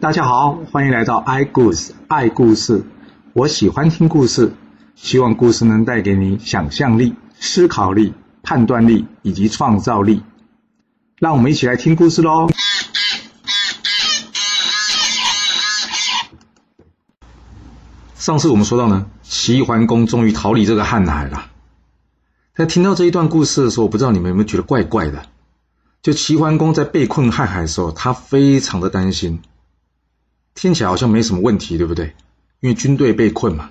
大家好，欢迎来到 i 故事爱故事。我喜欢听故事，希望故事能带给你想象力、思考力、判断力以及创造力。让我们一起来听故事喽！上次我们说到呢，齐桓公终于逃离这个瀚海了。在听到这一段故事的时候，我不知道你们有没有觉得怪怪的？就齐桓公在被困瀚海的时候，他非常的担心。听起来好像没什么问题，对不对？因为军队被困嘛。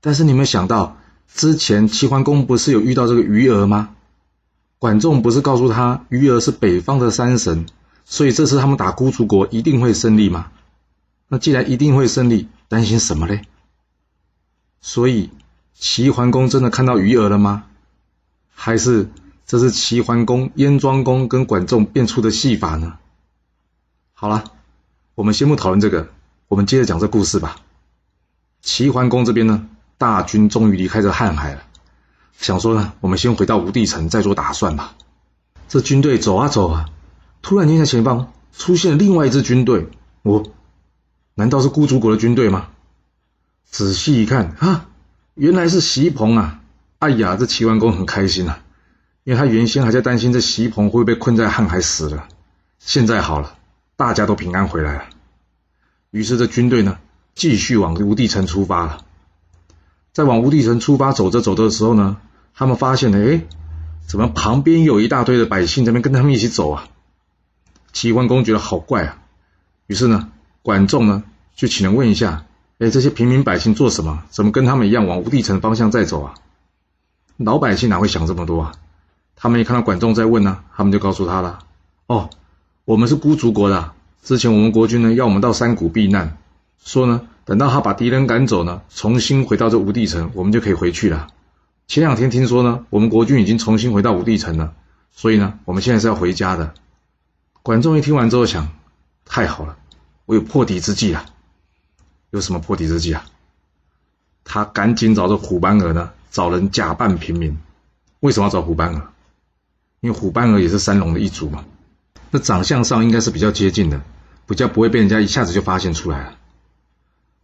但是你们想到之前齐桓公不是有遇到这个鱼儿吗？管仲不是告诉他鱼儿是北方的山神，所以这次他们打孤竹国一定会胜利吗？那既然一定会胜利，担心什么嘞？所以齐桓公真的看到鱼儿了吗？还是这是齐桓公燕庄公跟管仲变出的戏法呢？好了。我们先不讨论这个，我们接着讲这故事吧。齐桓公这边呢，大军终于离开这瀚海了，想说呢，我们先回到吴地城再做打算吧。这军队走啊走啊，突然间在前方出现了另外一支军队，我难道是孤竹国的军队吗？仔细一看啊，原来是席鹏啊！哎呀，这齐桓公很开心啊，因为他原先还在担心这席鹏会被困在瀚海死了，现在好了。大家都平安回来了，于是这军队呢继续往吴地城出发了。在往吴地城出发走着走着的时候呢，他们发现了，哎，怎么旁边有一大堆的百姓在那边跟他们一起走啊？齐桓公觉得好怪啊，于是呢，管仲呢就请人问一下，哎，这些平民百姓做什么？怎么跟他们一样往吴地城方向在走啊？老百姓哪会想这么多啊？他们一看到管仲在问呢，他们就告诉他了，哦。我们是孤竹国的，之前我们国君呢要我们到山谷避难，说呢等到他把敌人赶走呢，重新回到这吴地城，我们就可以回去了。前两天听说呢，我们国君已经重新回到吴地城了，所以呢，我们现在是要回家的。管仲一听完之后想，太好了，我有破敌之计啊！有什么破敌之计啊？他赶紧找这虎斑儿呢，找人假扮平民。为什么要找虎斑儿？因为虎斑儿也是三龙的一族嘛。这长相上应该是比较接近的，比较不会被人家一下子就发现出来了。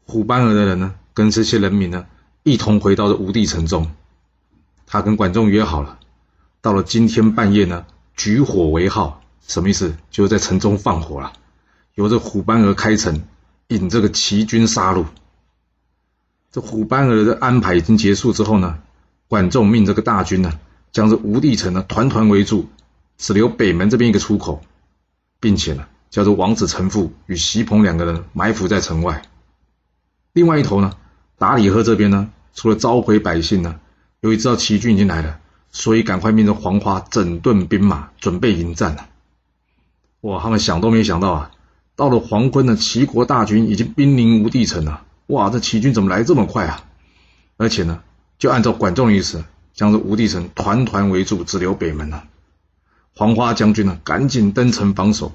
虎斑儿的人呢，跟这些人民呢，一同回到了吴地城中。他跟管仲约好了，到了今天半夜呢，举火为号，什么意思？就是在城中放火了，由这虎斑儿开城，引这个齐军杀戮。这虎斑儿的安排已经结束之后呢，管仲命这个大军呢，将这吴地城呢团团围住，只留北门这边一个出口。并且呢，叫做王子成父与席鹏两个人埋伏在城外。另外一头呢，达里赫这边呢，除了召回百姓呢，由于知道齐军已经来了，所以赶快命令黄花整顿兵马，准备迎战了。哇，他们想都没想到啊，到了黄昏呢，齐国大军已经兵临吴地城了。哇，这齐军怎么来这么快啊？而且呢，就按照管仲的意思，将这吴地城团团围住，只留北门了。黄花将军呢，赶紧登城防守，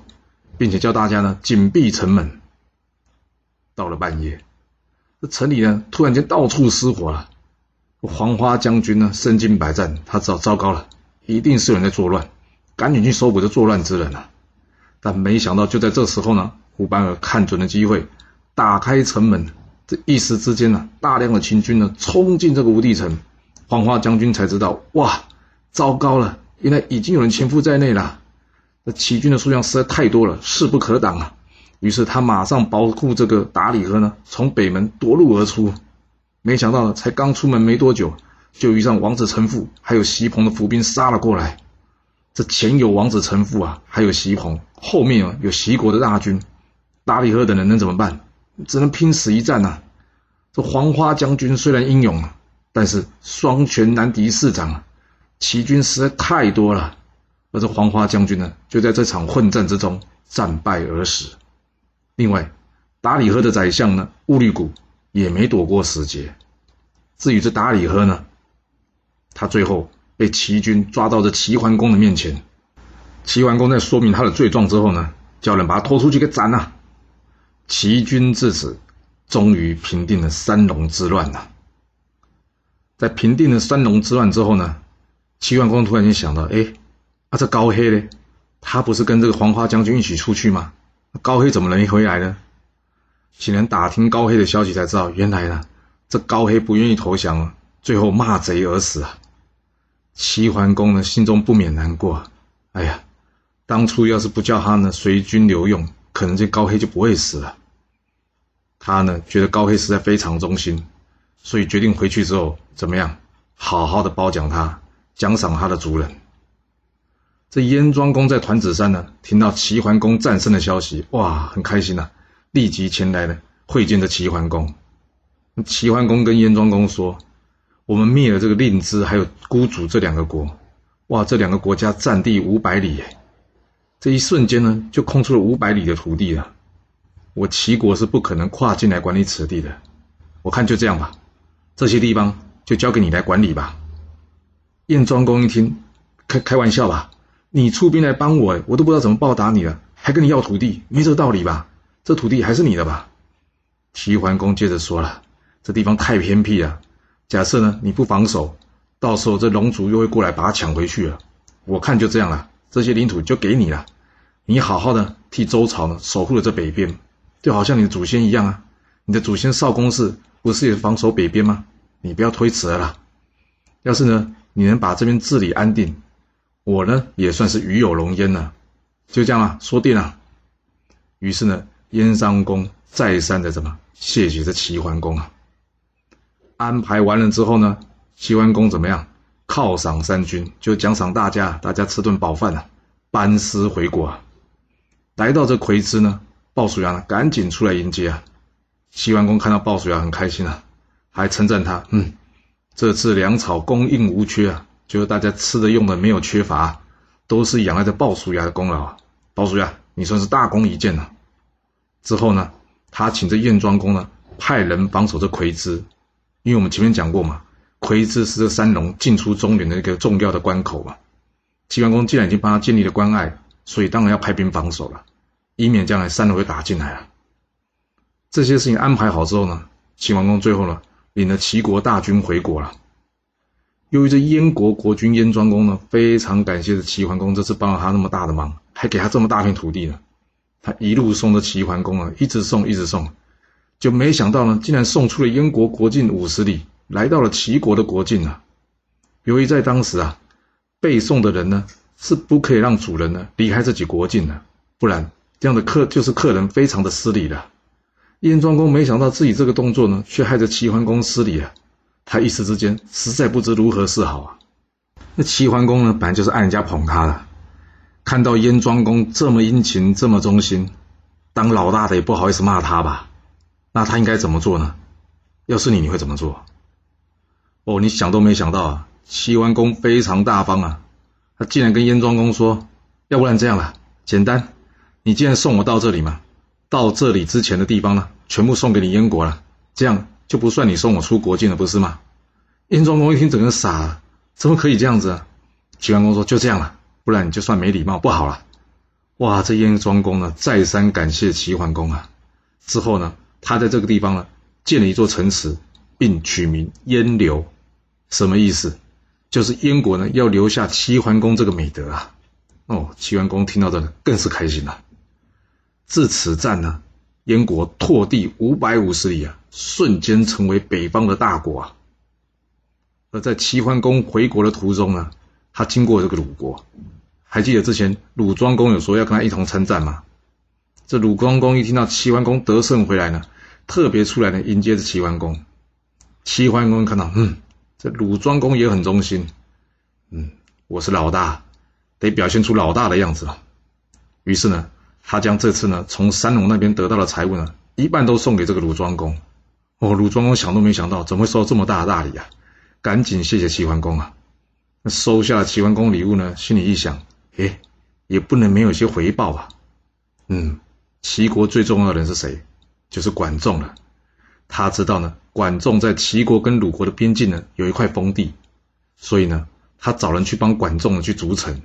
并且叫大家呢紧闭城门。到了半夜，这城里呢突然间到处失火了。黄花将军呢身经百战，他知道糟糕了，一定是有人在作乱，赶紧去搜捕这作乱之人啊！但没想到就在这时候呢，胡班儿看准了机会，打开城门。这一时之间呢，大量的秦军呢冲进这个无地城，黄花将军才知道，哇，糟糕了！原来已经有人潜伏在内了，这齐军的数量实在太多了，势不可挡啊！于是他马上保护这个达里河呢，从北门夺路而出。没想到才刚出门没多久，就遇上王子成父还有席鹏的伏兵杀了过来。这前有王子成父啊，还有席鹏，后面啊有齐国的大军，达里河等人能怎么办？只能拼死一战呐！这黄花将军虽然英勇，但是双拳难敌四掌啊！齐军实在太多了，而这黄花将军呢，就在这场混战之中战败而死。另外，达里赫的宰相呢，乌律古也没躲过死劫。至于这达里赫呢，他最后被齐军抓到这齐桓公的面前。齐桓公在说明他的罪状之后呢，叫人把他拖出去给斩了。齐军至此终于平定了三龙之乱了。在平定了三龙之乱之后呢？齐桓公突然间想到：“哎，啊，这高黑呢？他不是跟这个黄花将军一起出去吗？高黑怎么能回来呢？请人打听高黑的消息，才知道原来呢，这高黑不愿意投降，最后骂贼而死啊。齐桓公呢，心中不免难过。哎呀，当初要是不叫他呢随军留用，可能这高黑就不会死了。他呢，觉得高黑实在非常忠心，所以决定回去之后怎么样，好好的褒奖他，奖赏他的族人。这燕庄公在团子山呢，听到齐桓公战胜的消息，哇，很开心呐，立即前来呢会见这齐桓公。齐桓公跟燕庄公说：“我们灭了这个令支还有孤主这两个国，哇，这两个国家占地五百里，哎，这一瞬间呢，就空出了五百里的土地了。我齐国是不可能跨进来管理此地的。我看就这样吧，这些地方就交给你来管理吧。”燕庄公一听，开开玩笑吧。你出兵来帮我，我都不知道怎么报答你了，还跟你要土地，没这个道理吧？这土地还是你的吧？齐桓公接着说了：“这地方太偏僻了，假设呢你不防守，到时候这龙族又会过来把它抢回去了。我看就这样了，这些领土就给你了，你好好的替周朝呢守护了这北边，就好像你的祖先一样啊。你的祖先少公氏不是也防守北边吗？你不要推辞了啦。要是呢你能把这边治理安定。”我呢也算是与有荣焉了，就这样了，说定了。于是呢，燕商公再三的怎么谢绝这齐桓公啊？安排完了之后呢，齐桓公怎么样？犒赏三军，就奖赏大家，大家吃顿饱饭啊，班师回国。啊。来到这葵之呢，鲍叔牙呢赶紧出来迎接啊。齐桓公看到鲍叔牙很开心啊，还称赞他，嗯，这次粮草供应无缺啊。就是大家吃的用的没有缺乏，都是仰赖着鲍叔牙的功劳啊！鲍叔牙，你算是大功一件了。之后呢，他请这燕庄公呢派人防守这葵之，因为我们前面讲过嘛，葵之是这三龙进出中原的一个重要的关口嘛。齐桓公既然已经帮他建立了关隘，所以当然要派兵防守了，以免将来三龙会打进来啊。这些事情安排好之后呢，齐桓公最后呢领了齐国大军回国了。由于这燕国国君燕庄公呢，非常感谢这齐桓公这次帮了他那么大的忙，还给他这么大片土地呢。他一路送着齐桓公啊，一直送，一直送，就没想到呢，竟然送出了燕国国境五十里，来到了齐国的国境啊。由于在当时啊，被送的人呢是不可以让主人呢离开自己国境的，不然这样的客就是客人非常的失礼的。燕庄公没想到自己这个动作呢，却害得齐桓公失礼了。他一时之间实在不知如何是好啊！那齐桓公呢，本来就是爱人家捧他的，看到燕庄公这么殷勤、这么忠心，当老大的也不好意思骂他吧？那他应该怎么做呢？要是你，你会怎么做？哦，你想都没想到啊！齐桓公非常大方啊，他竟然跟燕庄公说：“要不然这样了，简单，你既然送我到这里嘛，到这里之前的地方呢，全部送给你燕国了，这样。”就不算你送我出国境了，不是吗？燕庄公一听，整个傻了，怎么可以这样子啊？齐桓公说：“就这样了，不然你就算没礼貌，不好了。”哇，这燕庄公呢，再三感谢齐桓公啊。之后呢，他在这个地方呢，建了一座城池，并取名燕留。什么意思？就是燕国呢，要留下齐桓公这个美德啊。哦，齐桓公听到这个更是开心了。自此战呢。燕国拓地五百五十里啊，瞬间成为北方的大国啊。而在齐桓公回国的途中呢，他经过这个鲁国，还记得之前鲁庄公有说要跟他一同参战吗？这鲁庄公一听到齐桓公得胜回来呢，特别出来呢迎接着齐桓公。齐桓公看到，嗯，这鲁庄公也很忠心，嗯，我是老大，得表现出老大的样子了。于是呢。他将这次呢从三龙那边得到的财物呢，一半都送给这个鲁庄公。哦，鲁庄公想都没想到，怎么会收这么大的大礼啊？赶紧谢谢齐桓公啊！那收下了齐桓公礼物呢，心里一想，哎，也不能没有一些回报吧？嗯，齐国最重要的人是谁？就是管仲了。他知道呢，管仲在齐国跟鲁国的边境呢有一块封地，所以呢，他找人去帮管仲去筑城。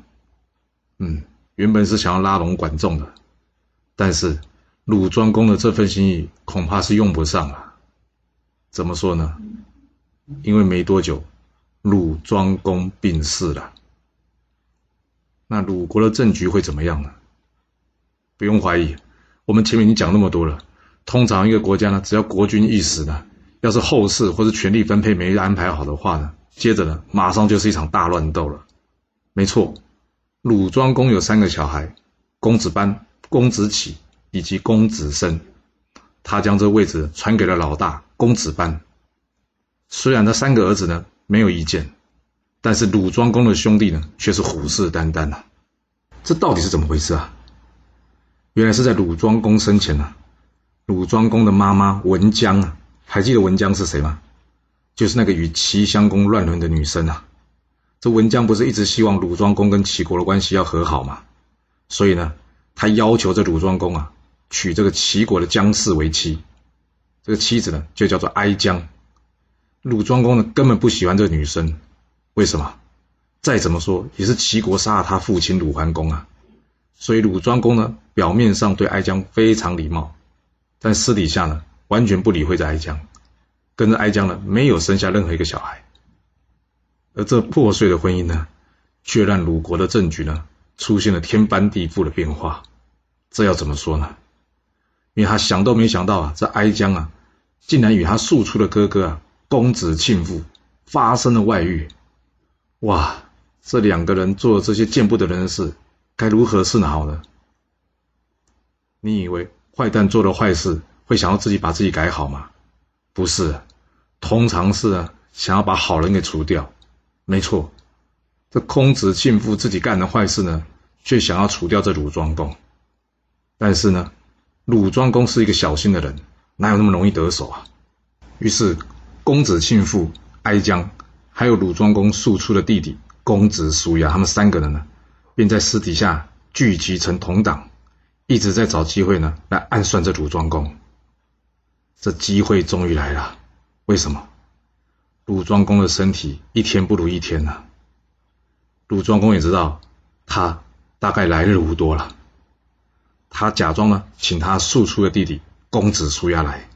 嗯，原本是想要拉拢管仲的。但是鲁庄公的这份心意恐怕是用不上了。怎么说呢？因为没多久，鲁庄公病逝了。那鲁国的政局会怎么样呢？不用怀疑，我们前面已经讲那么多了。通常一个国家呢，只要国君一死呢，要是后事或是权力分配没安排好的话呢，接着呢，马上就是一场大乱斗了。没错，鲁庄公有三个小孩：公子班、公子启以及公子申。他将这位置传给了老大公子班。虽然他三个儿子呢没有意见，但是鲁庄公的兄弟呢却是虎视眈眈呐。这到底是怎么回事啊？原来是在鲁庄公生前呢，鲁庄公的妈妈文姜啊，还记得文姜是谁吗？就是那个与齐襄公乱伦的女生啊。这文姜不是一直希望鲁庄公跟齐国的关系要和好吗？所以呢，他要求这鲁庄公啊。娶这个齐国的姜氏为妻，这个妻子呢就叫做哀姜。鲁庄公呢根本不喜欢这个女生，为什么？再怎么说也是齐国杀了他父亲鲁桓公啊，所以鲁庄公呢表面上对哀姜非常礼貌，但私底下呢完全不理会这哀姜，跟着哀姜呢没有生下任何一个小孩。而这破碎的婚姻呢，却让鲁国的政局呢出现了天翻地覆的变化。这要怎么说呢？因为他想都没想到啊，这哀姜啊，竟然与他庶出的哥哥啊，公子庆父发生了外遇。哇，这两个人做这些见不得人的事，该如何是好呢？你以为坏蛋做了坏事会想要自己把自己改好吗？不是，通常是啊，想要把好人给除掉。没错，这公子庆父自己干的坏事呢，却想要除掉这鲁庄公。但是呢？鲁庄公是一个小心的人，哪有那么容易得手啊？于是，公子庆父哀姜，还有鲁庄公庶出的弟弟公子叔牙，他们三个人呢，便在私底下聚集成同党，一直在找机会呢来暗算这鲁庄公。这机会终于来了，为什么？鲁庄公的身体一天不如一天呢。鲁庄公也知道，他大概来日无多了。他假装呢，请他庶出的弟弟公子叔牙来。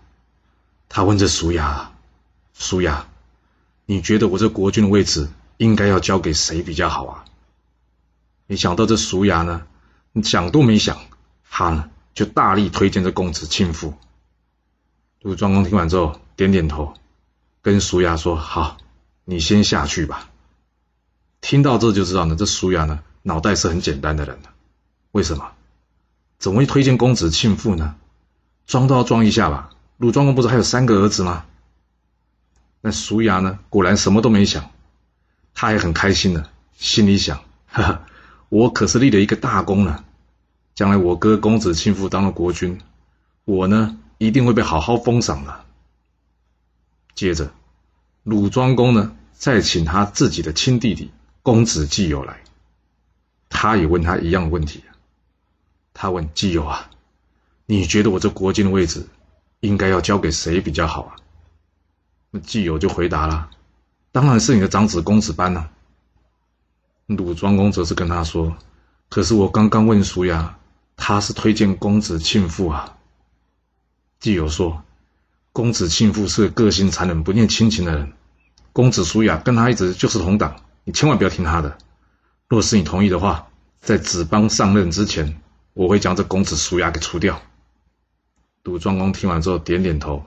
他问这叔牙：“叔牙，你觉得我这国君的位置应该要交给谁比较好啊？”没想到这叔牙呢，你想都没想，他呢就大力推荐这公子庆父。鲁庄公听完之后点点头，跟叔牙说：“好，你先下去吧。”听到这就知道呢，这叔牙呢脑袋是很简单的人为什么？怎么会推荐公子庆父呢？装都要装一下吧。鲁庄公不是还有三个儿子吗？那叔牙呢？果然什么都没想，他还很开心呢，心里想：哈哈，我可是立了一个大功呢。将来我哥公子庆父当了国君，我呢一定会被好好封赏的。接着，鲁庄公呢再请他自己的亲弟弟公子季友来，他也问他一样的问题。他问季友啊：“你觉得我这国君的位置应该要交给谁比较好啊？”那季友就回答了：“当然是你的长子公子班了。”鲁庄公则是跟他说：“可是我刚刚问叔牙，他是推荐公子庆父啊。”季友说：“公子庆父是个性残忍、不念亲情的人，公子叔牙跟他一直就是同党，你千万不要听他的。若是你同意的话，在子邦上任之前。”我会将这公子叔牙给除掉。鲁庄公听完之后点点头，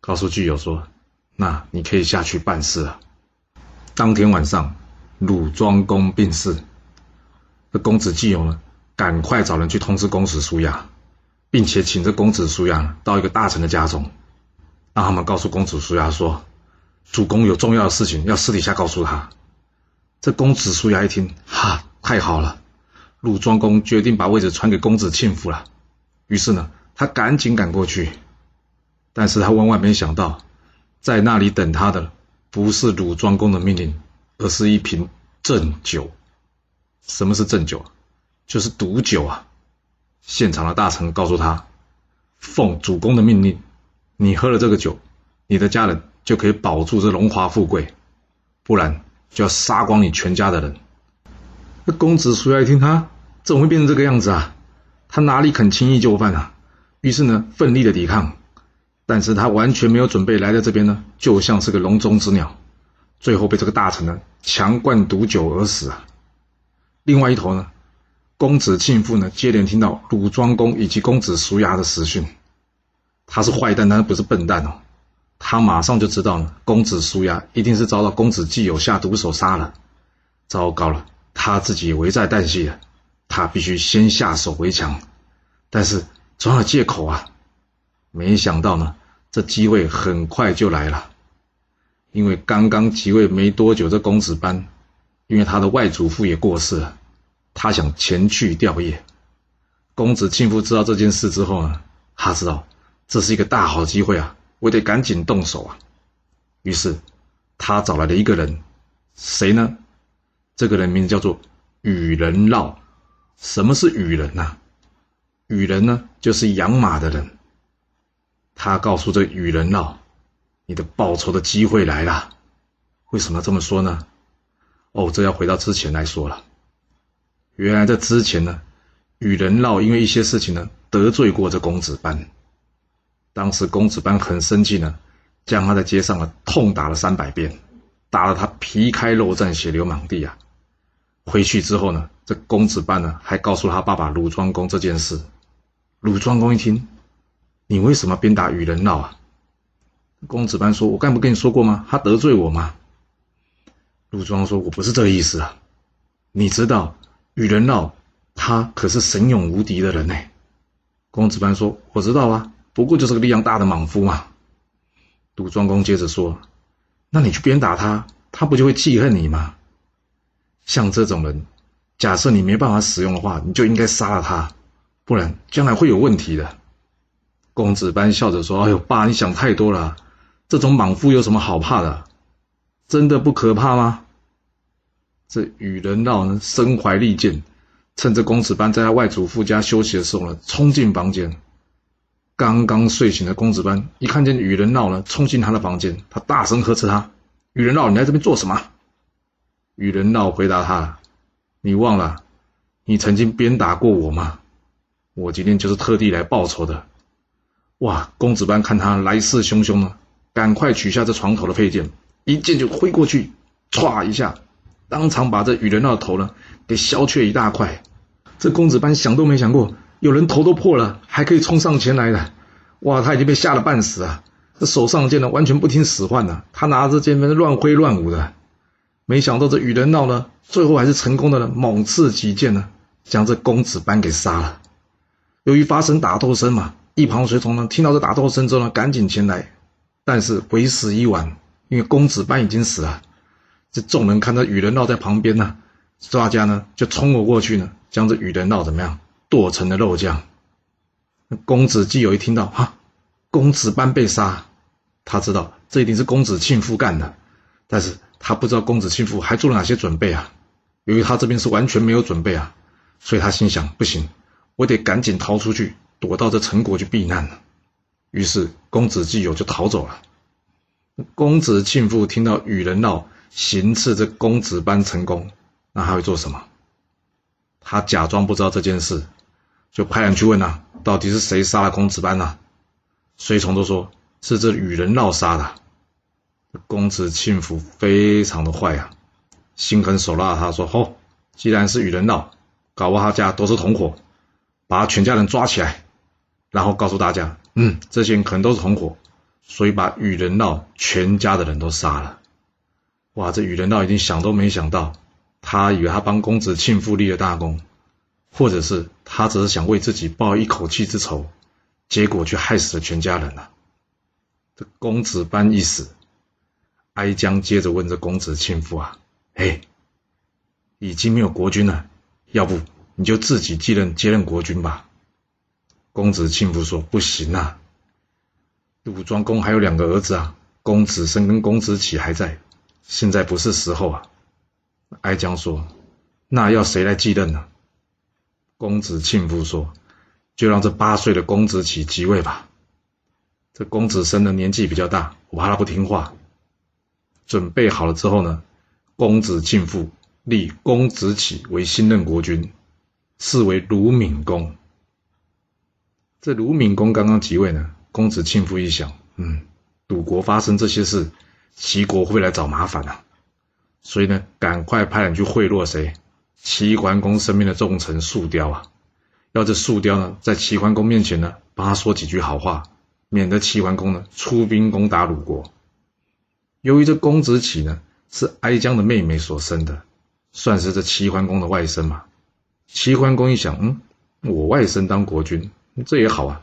告诉巨友说：“那你可以下去办事了。”当天晚上，鲁庄公病逝，这公子季友呢，赶快找人去通知公子叔牙，并且请这公子叔牙到一个大臣的家中，让他们告诉公子叔牙说：“主公有重要的事情要私底下告诉他。”这公子叔牙一听，哈，太好了。鲁庄公决定把位置传给公子庆父了，于是呢，他赶紧赶过去，但是他万万没想到，在那里等他的不是鲁庄公的命令，而是一瓶鸩酒。什么是鸩酒？就是毒酒啊！现场的大臣告诉他，奉主公的命令，你喝了这个酒，你的家人就可以保住这荣华富贵，不然就要杀光你全家的人。那公子叔牙一听他。怎么会变成这个样子啊？他哪里肯轻易就范啊？于是呢，奋力的抵抗，但是他完全没有准备来到这边呢，就像是个笼中之鸟，最后被这个大臣呢强灌毒酒而死啊。另外一头呢，公子庆父呢接连听到鲁庄公以及公子叔牙的死讯，他是坏蛋，但是不是笨蛋哦。他马上就知道了，公子舒牙一定是遭到公子季友下毒手杀了。糟糕了，他自己危在旦夕了，他必须先下手为强。但是总有借口啊！没想到呢，这机会很快就来了。因为刚刚即位没多久，这公子班，因为他的外祖父也过世了，他想前去吊唁。公子庆父知道这件事之后呢，他知道这是一个大好机会啊。我得赶紧动手啊！于是，他找来了一个人，谁呢？这个人名字叫做羽人绕。什么是羽人呢？羽人呢，就是养马的人。他告诉这羽人绕：“你的报仇的机会来了。”为什么要这么说呢？哦，这要回到之前来说了。原来在之前呢，羽人绕因为一些事情呢，得罪过这公子班。当时公子班很生气呢，将他在街上啊痛打了三百遍，打了他皮开肉绽、血流满地啊。回去之后呢，这公子班呢还告诉他爸爸鲁庄公这件事。鲁庄公一听，你为什么鞭打羽人闹啊？公子班说：“我刚不跟你说过吗？他得罪我吗？”鲁庄说：“我不是这个意思啊，你知道羽人闹他可是神勇无敌的人呢。”公子班说：“我知道啊。”不过就是个力量大的莽夫嘛。鲁庄公接着说：“那你去鞭打他，他不就会记恨你吗？像这种人，假设你没办法使用的话，你就应该杀了他，不然将来会有问题的。”公子班笑着说：“哎呦，爸，你想太多了。这种莽夫有什么好怕的？真的不可怕吗？”这羽人闹呢，身怀利剑，趁着公子班在他外祖父家休息的时候呢，冲进房间。刚刚睡醒的公子班一看见羽人闹呢，冲进他的房间，他大声呵斥他：“羽人闹，你来这边做什么？”羽人闹回答他：“你忘了，你曾经鞭打过我吗？我今天就是特地来报仇的。”哇！公子班看他来势汹汹呢，赶快取下这床头的佩剑，一剑就挥过去，歘一下，当场把这雨人闹的头呢给削去一大块。这公子班想都没想过。有人头都破了，还可以冲上前来的，哇！他已经被吓得半死啊！这手上剑呢，完全不听使唤呢，他拿着剑在乱挥乱舞的。没想到这羽人闹呢，最后还是成功的呢，猛刺几剑呢，将这公子班给杀了。由于发生打斗声嘛，一旁随从呢，听到这打斗声之后呢，赶紧前来，但是为时已晚，因为公子班已经死了。这众人看到羽人闹在旁边呢，大家呢就冲了过去呢，将这羽人闹怎么样？剁成了肉酱。公子季友一听到哈，公子班被杀，他知道这一定是公子庆父干的，但是他不知道公子庆父还做了哪些准备啊。由于他这边是完全没有准备啊，所以他心想不行，我得赶紧逃出去，躲到这陈国去避难了。于是公子季友就逃走了。公子庆父听到羽人闹行刺这公子班成功，那他会做什么？他假装不知道这件事。就派人去问呐，到底是谁杀了公子班呐？随从都说是这羽人闹杀的。公子庆福非常的坏啊，心狠手辣，他说：“哦，既然是与人闹，搞不好他家都是同伙，把他全家人抓起来，然后告诉大家，嗯，这些人可能都是同伙，所以把与人闹全家的人都杀了。”哇，这与人闹已经想都没想到，他以为他帮公子庆福立了大功。或者是他只是想为自己报一口气之仇，结果却害死了全家人了。这公子班一死，哀姜接着问这公子庆父啊：“哎，已经没有国君了，要不你就自己继任接任国君吧？”公子庆父说：“不行啊，鲁庄公还有两个儿子啊，公子申跟公子启还在，现在不是时候啊。”哀姜说：“那要谁来继任呢？”公子庆父说：“就让这八岁的公子启即位吧。这公子申的年纪比较大，我怕他不听话。准备好了之后呢，公子庆父立公子启为新任国君，是为鲁闵公。这鲁闵公刚刚即位呢，公子庆父一想，嗯，鲁国发生这些事，齐国会来找麻烦啊，所以呢，赶快派人去贿赂谁？”齐桓公身边的重臣树雕啊，要这树雕呢，在齐桓公面前呢，帮他说几句好话，免得齐桓公呢出兵攻打鲁国。由于这公子启呢是哀姜的妹妹所生的，算是这齐桓公的外甥嘛。齐桓公一想，嗯，我外甥当国君，这也好啊，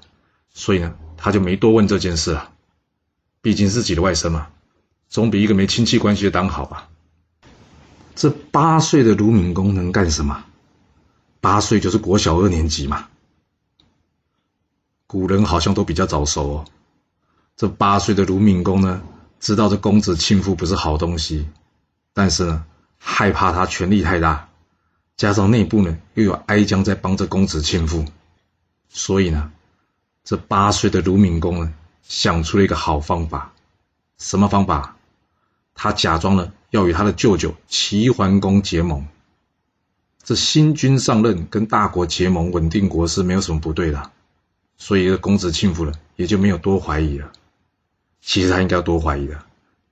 所以呢，他就没多问这件事了。毕竟自己的外甥嘛，总比一个没亲戚关系的当好吧。这八岁的鲁闵公能干什么？八岁就是国小二年级嘛。古人好像都比较早熟哦。这八岁的鲁闵公呢，知道这公子庆父不是好东西，但是呢，害怕他权力太大，加上内部呢又有哀姜在帮着公子庆父，所以呢，这八岁的鲁闵公呢。想出了一个好方法，什么方法？他假装呢要与他的舅舅齐桓公结盟。这新君上任，跟大国结盟，稳定国势，没有什么不对的。所以，公子庆父呢，也就没有多怀疑了。其实他应该要多怀疑的，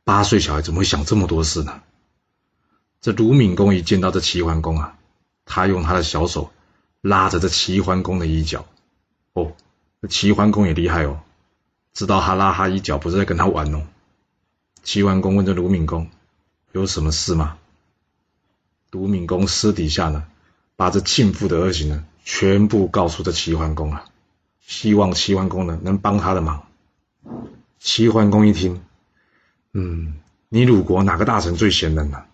八岁小孩怎么会想这么多事呢？这鲁闵公一见到这齐桓公啊，他用他的小手拉着这齐桓公的衣角。哦，这齐桓公也厉害哦。知道他拉他衣角不是在跟他玩哦。齐桓公问这鲁闵公有什么事吗？鲁闵公私底下呢，把这庆父的恶行呢，全部告诉这齐桓公啊，希望齐桓公呢能帮他的忙。齐桓公一听，嗯，你鲁国哪个大臣最贤能呢？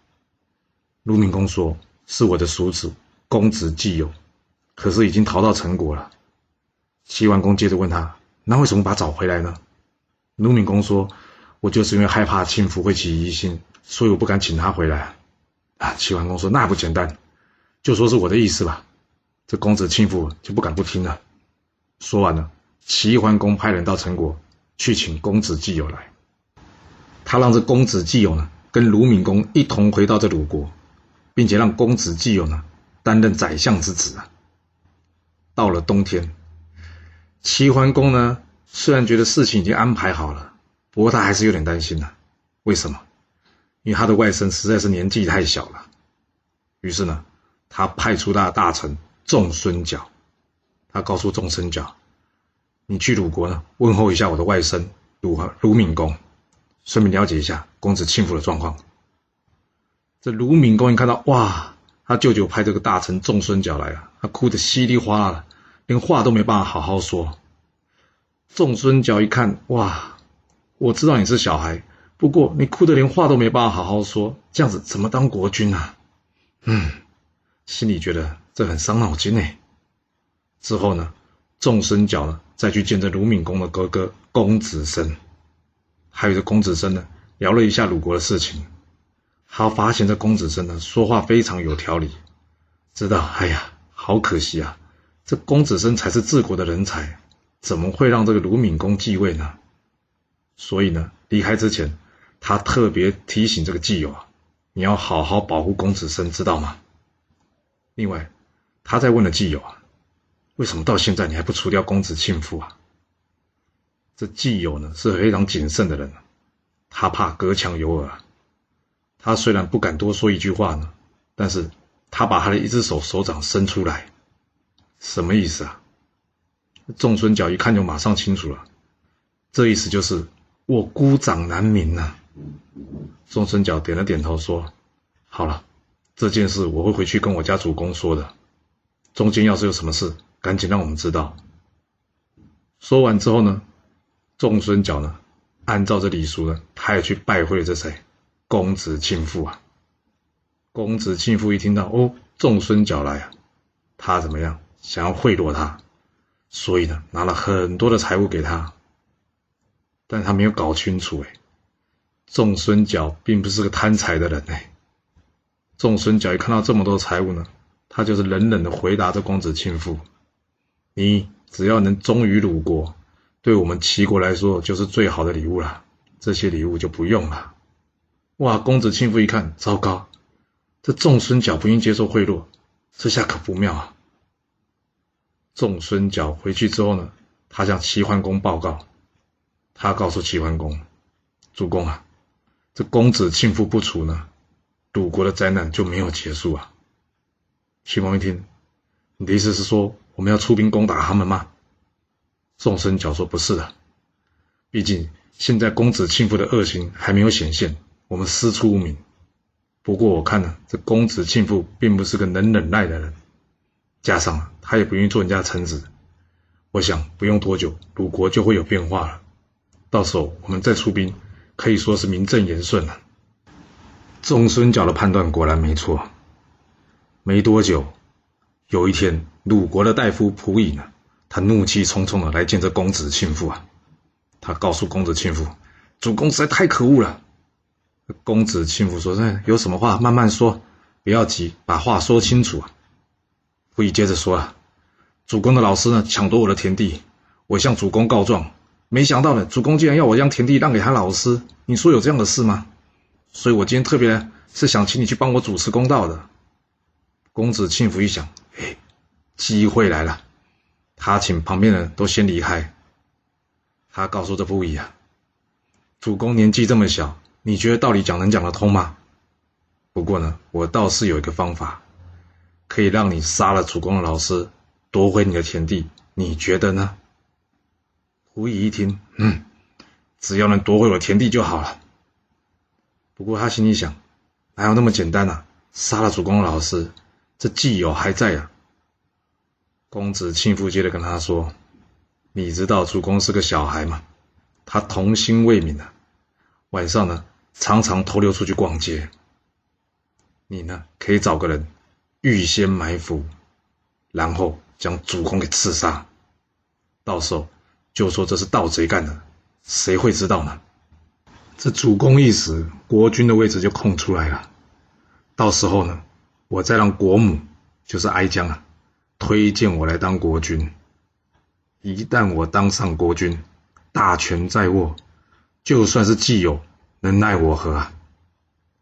鲁闵公说是我的叔子公子季友，可是已经逃到陈国了。齐桓公接着问他。那为什么把他找回来呢？鲁闵公说：“我就是因为害怕庆父会起疑心，所以我不敢请他回来。”啊，齐桓公说：“那不简单，就说是我的意思吧。”这公子庆父就不敢不听了。说完了，齐桓公派人到陈国去请公子季友来。他让这公子季友呢跟鲁闵公一同回到这鲁国，并且让公子季友呢担任宰相之职啊。到了冬天。齐桓公呢，虽然觉得事情已经安排好了，不过他还是有点担心呢。为什么？因为他的外甥实在是年纪太小了。于是呢，他派出他的大臣仲孙角，他告诉仲孙角：“你去鲁国呢，问候一下我的外甥鲁鲁闵公，顺便了解一下公子庆父的状况。”这鲁闵公一看到，哇，他舅舅派这个大臣仲孙角来了，他哭得稀里哗啦的。连话都没办法好好说。仲孙角一看，哇，我知道你是小孩，不过你哭得连话都没办法好好说，这样子怎么当国君啊？嗯，心里觉得这很伤脑筋呢。之后呢，仲孙角呢再去见这鲁闵公的哥哥公子申，还有这公子申呢聊了一下鲁国的事情。他发现这公子申呢说话非常有条理，知道，哎呀，好可惜啊。这公子申才是治国的人才，怎么会让这个鲁闵公继位呢？所以呢，离开之前，他特别提醒这个季友啊，你要好好保护公子申，知道吗？另外，他在问了季友啊，为什么到现在你还不除掉公子庆父啊？这季友呢是非常谨慎的人，他怕隔墙有耳，他虽然不敢多说一句话呢，但是他把他的一只手手掌伸出来。什么意思啊？仲孙角一看就马上清楚了，这意思就是我孤掌难鸣呐。仲孙角点了点头说：“好了，这件事我会回去跟我家主公说的。中间要是有什么事，赶紧让我们知道。”说完之后呢，仲孙角呢，按照这礼俗呢，他也去拜会了这谁？公子庆父啊。公子庆父一听到哦，仲孙角来啊，他怎么样？想要贿赂他，所以呢，拿了很多的财物给他，但他没有搞清楚，哎，仲孙角并不是个贪财的人，哎，仲孙角一看到这么多财物呢，他就是冷冷的回答这公子庆父：“你只要能忠于鲁国，对我们齐国来说就是最好的礼物了，这些礼物就不用了。”哇，公子庆父一看，糟糕，这仲孙角不愿接受贿赂，这下可不妙啊！仲孙角回去之后呢，他向齐桓公报告，他告诉齐桓公：“主公啊，这公子庆父不除呢，鲁国的灾难就没有结束啊。”齐王一听，你的意思是说我们要出兵攻打他们吗？仲孙角说：“不是的，毕竟现在公子庆父的恶行还没有显现，我们师出无名。不过我看呢，这公子庆父并不是个能忍耐的人，加上他也不愿意做人家臣子。我想不用多久，鲁国就会有变化了。到时候我们再出兵，可以说是名正言顺了。仲孙角的判断果然没错。没多久，有一天，鲁国的大夫蒲隐呢，他怒气冲冲的来见这公子庆父啊。他告诉公子庆父，主公实在太可恶了。公子庆父说：“那有什么话慢慢说，不要急，把话说清楚啊。”蒲隐接着说啊。主公的老师呢，抢夺我的田地，我向主公告状，没想到呢，主公竟然要我将田地让给他老师，你说有这样的事吗？所以我今天特别是想请你去帮我主持公道的。公子庆福一想，机会来了，他请旁边的人都先离开。他告诉这不一啊，主公年纪这么小，你觉得道理讲能讲得通吗？不过呢，我倒是有一个方法，可以让你杀了主公的老师。夺回你的田地，你觉得呢？胡乙一听，嗯，只要能夺回我田地就好了。不过他心里想，哪有那么简单啊？杀了主公的老师，这既友还在啊。公子庆父接着跟他说：“你知道主公是个小孩吗？他童心未泯啊，晚上呢常常偷溜出去逛街。你呢可以找个人预先埋伏，然后。”将主公给刺杀，到时候就说这是盗贼干的，谁会知道呢？这主公一死，国君的位置就空出来了。到时候呢，我再让国母，就是哀姜啊，推荐我来当国君。一旦我当上国君，大权在握，就算是既有，能奈我何啊？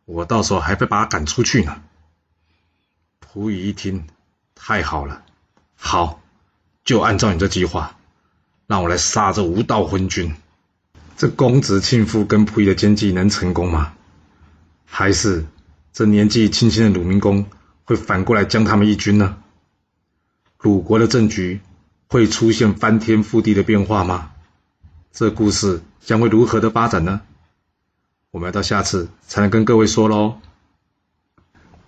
我到时候还会把他赶出去呢。溥仪一听，太好了。好，就按照你这计划，让我来杀这无道昏君。这公子庆父跟溥仪的奸计能成功吗？还是这年纪轻轻的鲁明公会反过来将他们一军呢？鲁国的政局会出现翻天覆地的变化吗？这故事将会如何的发展呢？我们要到下次才能跟各位说喽。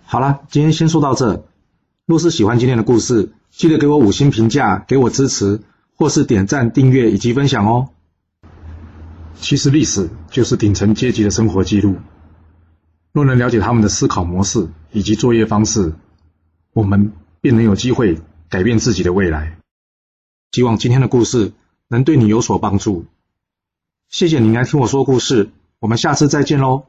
好了，今天先说到这。若是喜欢今天的故事，记得给我五星评价，给我支持，或是点赞、订阅以及分享哦。其实历史就是顶层阶级的生活记录，若能了解他们的思考模式以及作业方式，我们便能有机会改变自己的未来。希望今天的故事能对你有所帮助。谢谢您来听我说故事，我们下次再见喽。